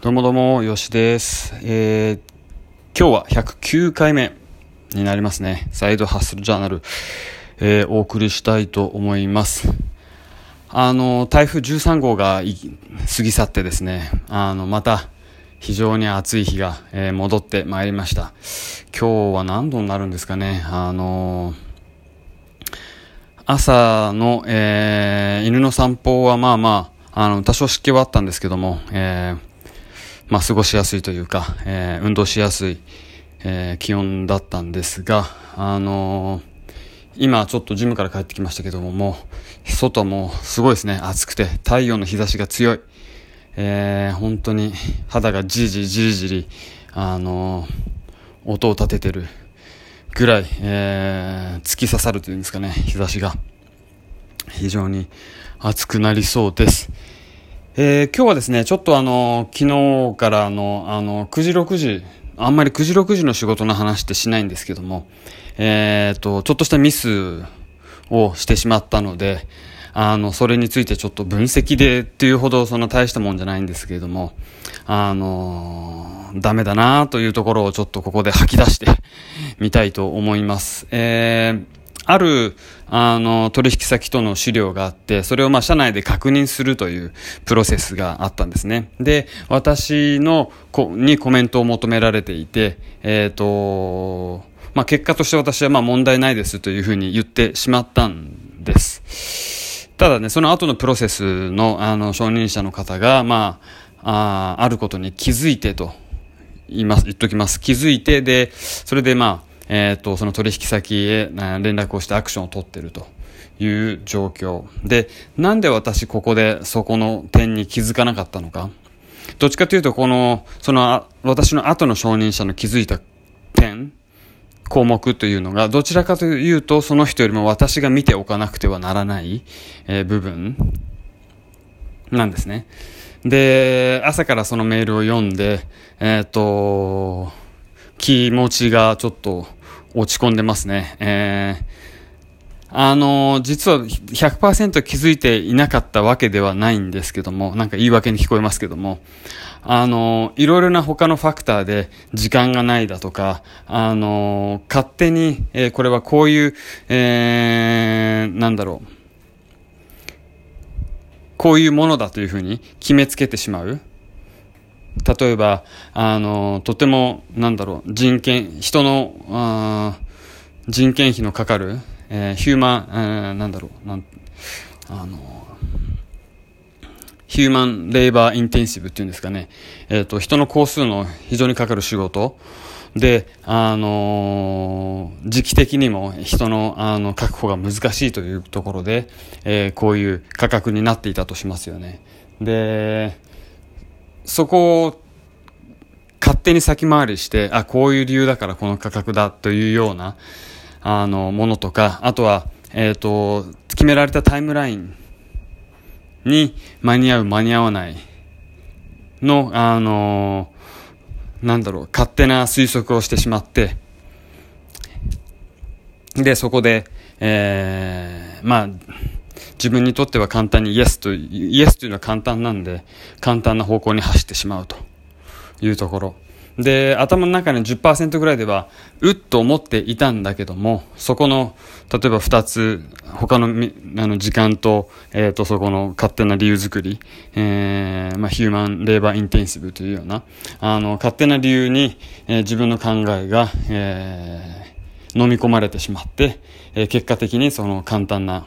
どうもどうも、よしです。えー、今日は109回目になりますね。サイドハッスルジャーナル、えー、お送りしたいと思います。あの、台風13号が過ぎ去ってですね、あの、また、非常に暑い日が、えー、戻ってまいりました。今日は何度になるんですかね。あの朝の、えー、犬の散歩はまあまあ、あの、多少湿気はあったんですけども、えー、まあ、過ごしやすいというか、えー、運動しやすい、えー、気温だったんですが、あのー、今ちょっとジムから帰ってきましたけども、もう、外もすごいですね、暑くて、太陽の日差しが強い。えー、本当に肌がじりじりじりじり、あの、音を立ててるぐらい、え、突き刺さるというんですかね、日差しが。非常に暑くなりそうです。えー、今日はですね、ちょっとあの、昨日からの、あの、9時6時、あんまり9時6時の仕事の話ってしないんですけども、えっ、ー、と、ちょっとしたミスをしてしまったので、あの、それについてちょっと分析でっていうほどそんな大したもんじゃないんですけれども、あの、ダメだなというところをちょっとここで吐き出してみたいと思います。えーある、あの、取引先との資料があって、それをまあ、社内で確認するというプロセスがあったんですね。で、私の、こ、にコメントを求められていて、えっ、ー、と、まあ、結果として私はまあ、問題ないですというふうに言ってしまったんです。ただね、その後のプロセスの、あの、承認者の方が、まあ、ああることに気づいてと言います、言っときます。気づいて、で、それでまあ、えっ、ー、と、その取引先へ連絡をしてアクションを取ってるという状況。で、なんで私ここでそこの点に気づかなかったのか。どっちかというと、この、その、私の後の承認者の気づいた点、項目というのが、どちらかというと、その人よりも私が見ておかなくてはならない、えー、部分なんですね。で、朝からそのメールを読んで、えっ、ー、と、気持ちがちょっと落ち込んでますね。えー、あのー、実は100%気づいていなかったわけではないんですけども、なんか言い訳に聞こえますけども、あのー、いろいろな他のファクターで時間がないだとか、あのー、勝手に、えー、これはこういう、えー、なんだろう、こういうものだというふうに決めつけてしまう。例えば、あの、とても、なんだろう、人権、人の、人件費のかかる、えー、ヒューマン、えー、なんだろう、なん、あの、ヒューマンレーバーインテンシブっていうんですかね。えっ、ー、と、人の工数の非常にかかる仕事で、あのー、時期的にも人の、あの、確保が難しいというところで、えー、こういう価格になっていたとしますよね。で、そこを勝手に先回りして、あ、こういう理由だからこの価格だというような、あの、ものとか、あとは、えっ、ー、と、決められたタイムラインに間に合う間に合わないの、あの、なんだろう、勝手な推測をしてしまって、で、そこで、えー、まあ、自分にとっては簡単にイエスと、イエスというのは簡単なんで、簡単な方向に走ってしまうというところ。で、頭の中に10%ぐらいでは、うっと思っていたんだけども、そこの、例えば2つ、他のあの時間と、えっ、ー、と、そこの勝手な理由作り、えー、まあ、ヒューマンレーバーインテンシブというような、あの、勝手な理由に、えー、自分の考えが、えー、飲み込まれてしまって、えー、結果的にその簡単な、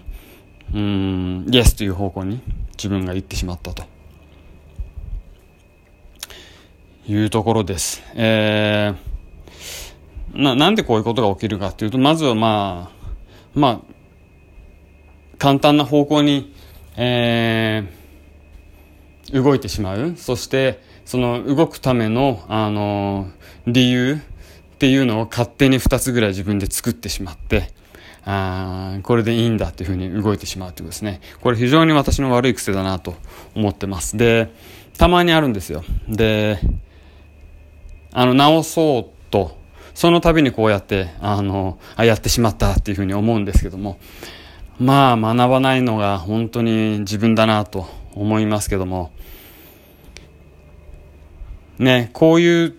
うん、イエスという方向に自分が行ってしまったと。いうところです。えー、な、なんでこういうことが起きるかっていうと、まずはまあ、まあ、簡単な方向に、えー、動いてしまう。そして、その動くための、あの、理由っていうのを勝手に2つぐらい自分で作ってしまって、あこれでいいんだっていうふうに動いてしまうということですね。これ非常に私の悪い癖だなと思ってます。で、たまにあるんですよ。で、あの、直そうと、その度にこうやって、あの、あ、やってしまったっていうふうに思うんですけども、まあ、学ばないのが本当に自分だなと思いますけども、ね、こういう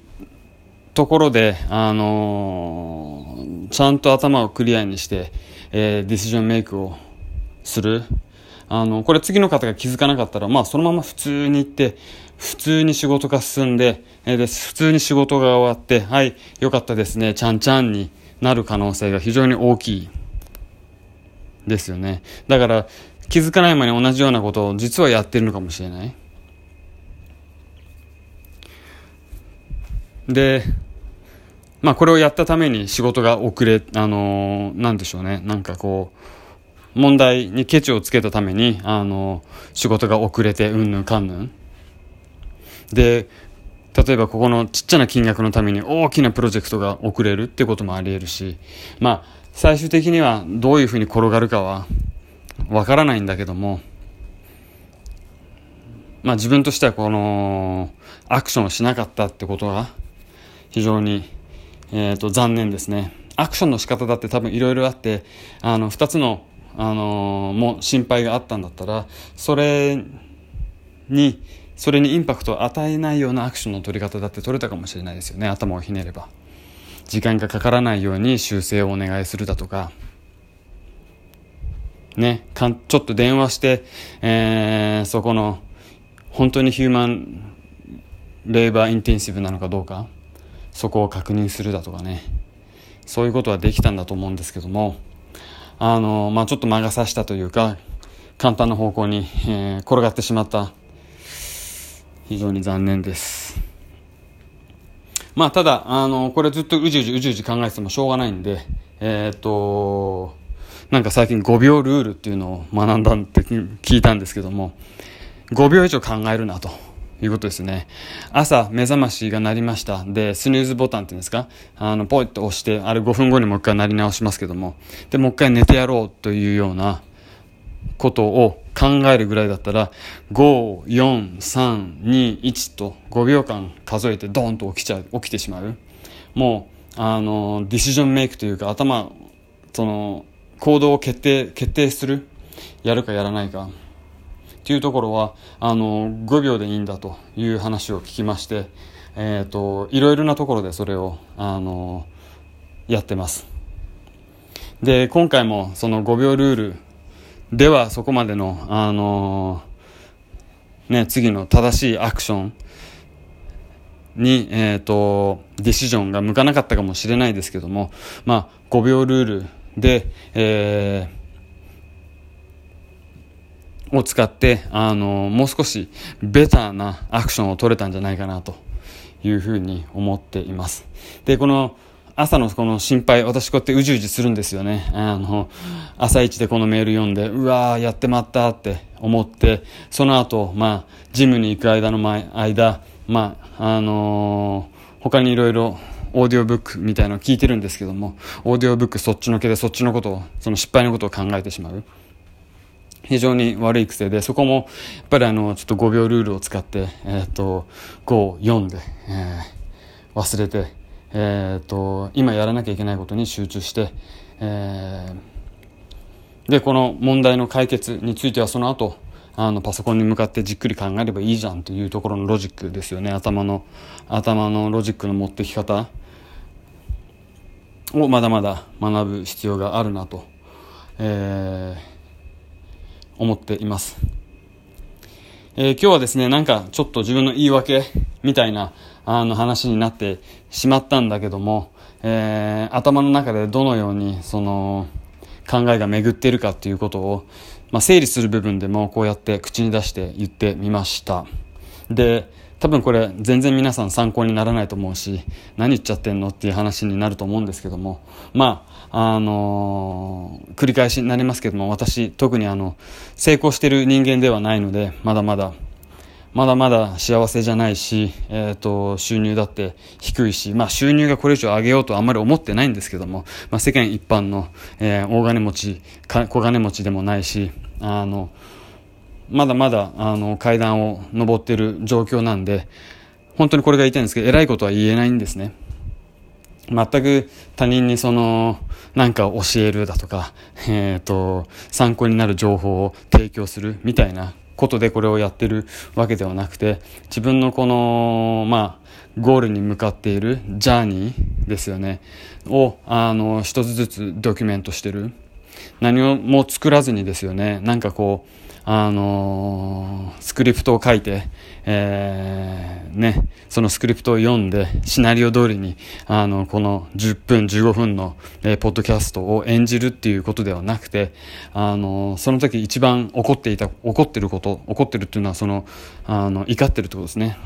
ところで、あのー、ちゃんと頭をクリアにして、えー、ディシジョンメイクをする。あの、これ次の方が気づかなかったら、まあそのまま普通に行って、普通に仕事が進んで、えー、で普通に仕事が終わって、はい、よかったですね、ちゃんちゃんになる可能性が非常に大きい。ですよね。だから、気づかない間に同じようなことを実はやってるのかもしれない。で、まあこれをやったために仕事が遅れ、あのー、なんでしょうね。なんかこう、問題にケチをつけたために、あのー、仕事が遅れて、うんぬんかんぬん。で、例えばここのちっちゃな金額のために大きなプロジェクトが遅れるってこともあり得るし、まあ、最終的にはどういうふうに転がるかはわからないんだけども、まあ自分としてはこのアクションをしなかったってことが非常に、えー、と残念ですね。アクションの仕方だって多分いろいろあって、あの、二つの、あのー、も心配があったんだったら、それに、それにインパクトを与えないようなアクションの取り方だって取れたかもしれないですよね。頭をひねれば。時間がかからないように修正をお願いするだとか、ね、かんちょっと電話して、えー、そこの、本当にヒューマンレーバーインテンシブなのかどうか、そこを確認するだとかね、そういうことはできたんだと思うんですけども、あの、まあ、ちょっと魔が差したというか、簡単な方向に、えー、転がってしまった。非常に残念です。まあ、ただ、あの、これずっとうじうじうじうじ考えててもしょうがないんで、えー、っと、なんか最近5秒ルールっていうのを学んだって聞いたんですけども、5秒以上考えるなと。いうことですね。朝、目覚ましが鳴りました。で、スヌーズボタンっていうんですか？あの、ポイッと押して、あれ5分後にもう一回鳴り直しますけども、で、もう一回寝てやろうというようなことを考えるぐらいだったら、5、4、3、2、1と5秒間数えてドーンと起きちゃう、起きてしまう。もう、あの、ディシジョンメイクというか、頭、その、行動を決定、決定する？やるかやらないか。っていうところは、あの、5秒でいいんだという話を聞きまして、え、ー、と、いろいろなところでそれを、あの、やってます。で、今回もその5秒ルールではそこまでの、あの、ね、次の正しいアクションに、えっ、ー、と、ディシジョンが向かなかったかもしれないですけども、まあ、5秒ルールで、えー、を使って、あの、もう少しベターなアクションを取れたんじゃないかなというふうに思っています。で、この朝のこの心配、私こうやってうじうじするんですよね。あの、朝一でこのメール読んで、うわー、やってまったって思って、その後、まあ、ジムに行く間の、間、まあ、あのー、他にいろいろオーディオブックみたいなのを聞いてるんですけども、オーディオブックそっちのけでそっちのことを、その失敗のことを考えてしまう。非常に悪い癖で、そこも、やっぱりあの、ちょっと5秒ルールを使って、えっ、ー、と、5、4で、えー、忘れて、えっ、ー、と、今やらなきゃいけないことに集中して、えー、で、この問題の解決についてはその後、あの、パソコンに向かってじっくり考えればいいじゃんというところのロジックですよね。頭の、頭のロジックの持ってき方をまだまだ学ぶ必要があるなと、えー、思っています。えー、今日はですね、なんかちょっと自分の言い訳みたいなあの話になってしまったんだけども、えー、頭の中でどのようにその考えが巡っているかっていうことを、まあ、整理する部分でもこうやって口に出して言ってみました。で、多分これ全然皆さん参考にならないと思うし、何言っちゃってんのっていう話になると思うんですけども、まあ、あのー、繰り返しになりますけども、私、特にあの、成功してる人間ではないので、まだまだ、まだまだ幸せじゃないし、えっ、ー、と、収入だって低いし、まあ収入がこれ以上上げようとあんまり思ってないんですけども、まあ世間一般の、えー、大金持ち、小金持ちでもないし、あの、まだまだ、あの、階段を登ってる状況なんで、本当にこれが言いたいんですけど、偉いことは言えないんですね。全く他人にその、なんか教えるだとか、えっ、ー、と、参考になる情報を提供するみたいなことでこれをやってるわけではなくて、自分のこの、まあ、ゴールに向かっているジャーニーですよね、を、あの、一つずつドキュメントしてる。何も作らずにですよね、なんかこう、あのー、スクリプトを書いて、えー、ね、そのスクリプトを読んで、シナリオ通りに、あの、この10分、15分の、えー、ポッドキャストを演じるっていうことではなくて、あのー、その時一番怒っていた、怒ってること、怒ってるっていうのはその、あの、怒ってるってことですね。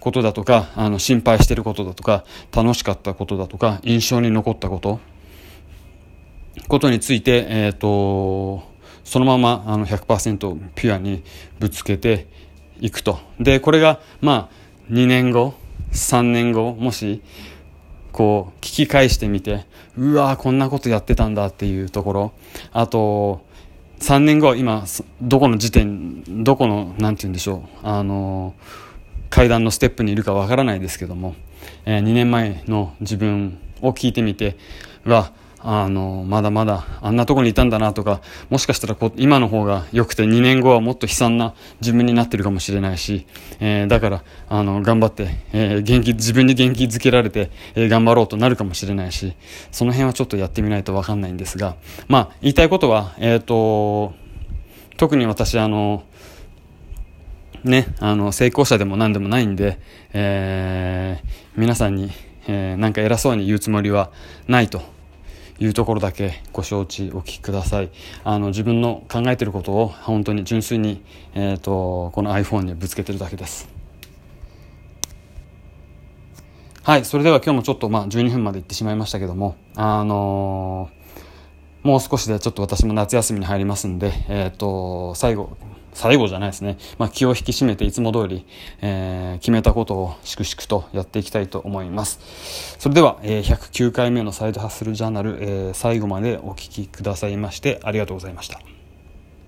ことだとか、あの、心配してることだとか、楽しかったことだとか、印象に残ったこと、ことについて、えっ、と、そのままあの100%ピュアにぶつけていくと。で、これが、まあ、2年後、3年後、もし、こう、聞き返してみて、うわこんなことやってたんだっていうところ。あと、3年後、今、どこの時点、どこの、なんて言うんでしょう、あの、階段のステップにいるかわからないですけども、えー、2年前の自分を聞いてみて、うわ、あの、まだまだあんなとこにいたんだなとか、もしかしたらこ今の方が良くて2年後はもっと悲惨な自分になってるかもしれないし、えー、だから、あの、頑張って、えー、元気、自分に元気づけられて、えー、頑張ろうとなるかもしれないし、その辺はちょっとやってみないとわかんないんですが、まあ、言いたいことは、えっ、と、特に私、あの、ね、あの、成功者でも何でもないんで、え、皆さんに、えー、なんか偉そうに言うつもりはないと。いうところだけご承知おきください。あの、自分の考えていることを本当に純粋に、え、ー、と、この iPhone にぶつけてるだけです。はい、それでは今日もちょっとまあ12分までいってしまいましたけども、あのー、もう少しでちょっと私も夏休みに入りますんで、えっ、ー、と、最後、最後じゃないですね。まあ、気を引き締めていつも通り、えー、決めたことを粛々とやっていきたいと思います。それでは、えー、109回目のサイドハッスルジャーナル、えー、最後までお聴きくださいましてありがとうございました。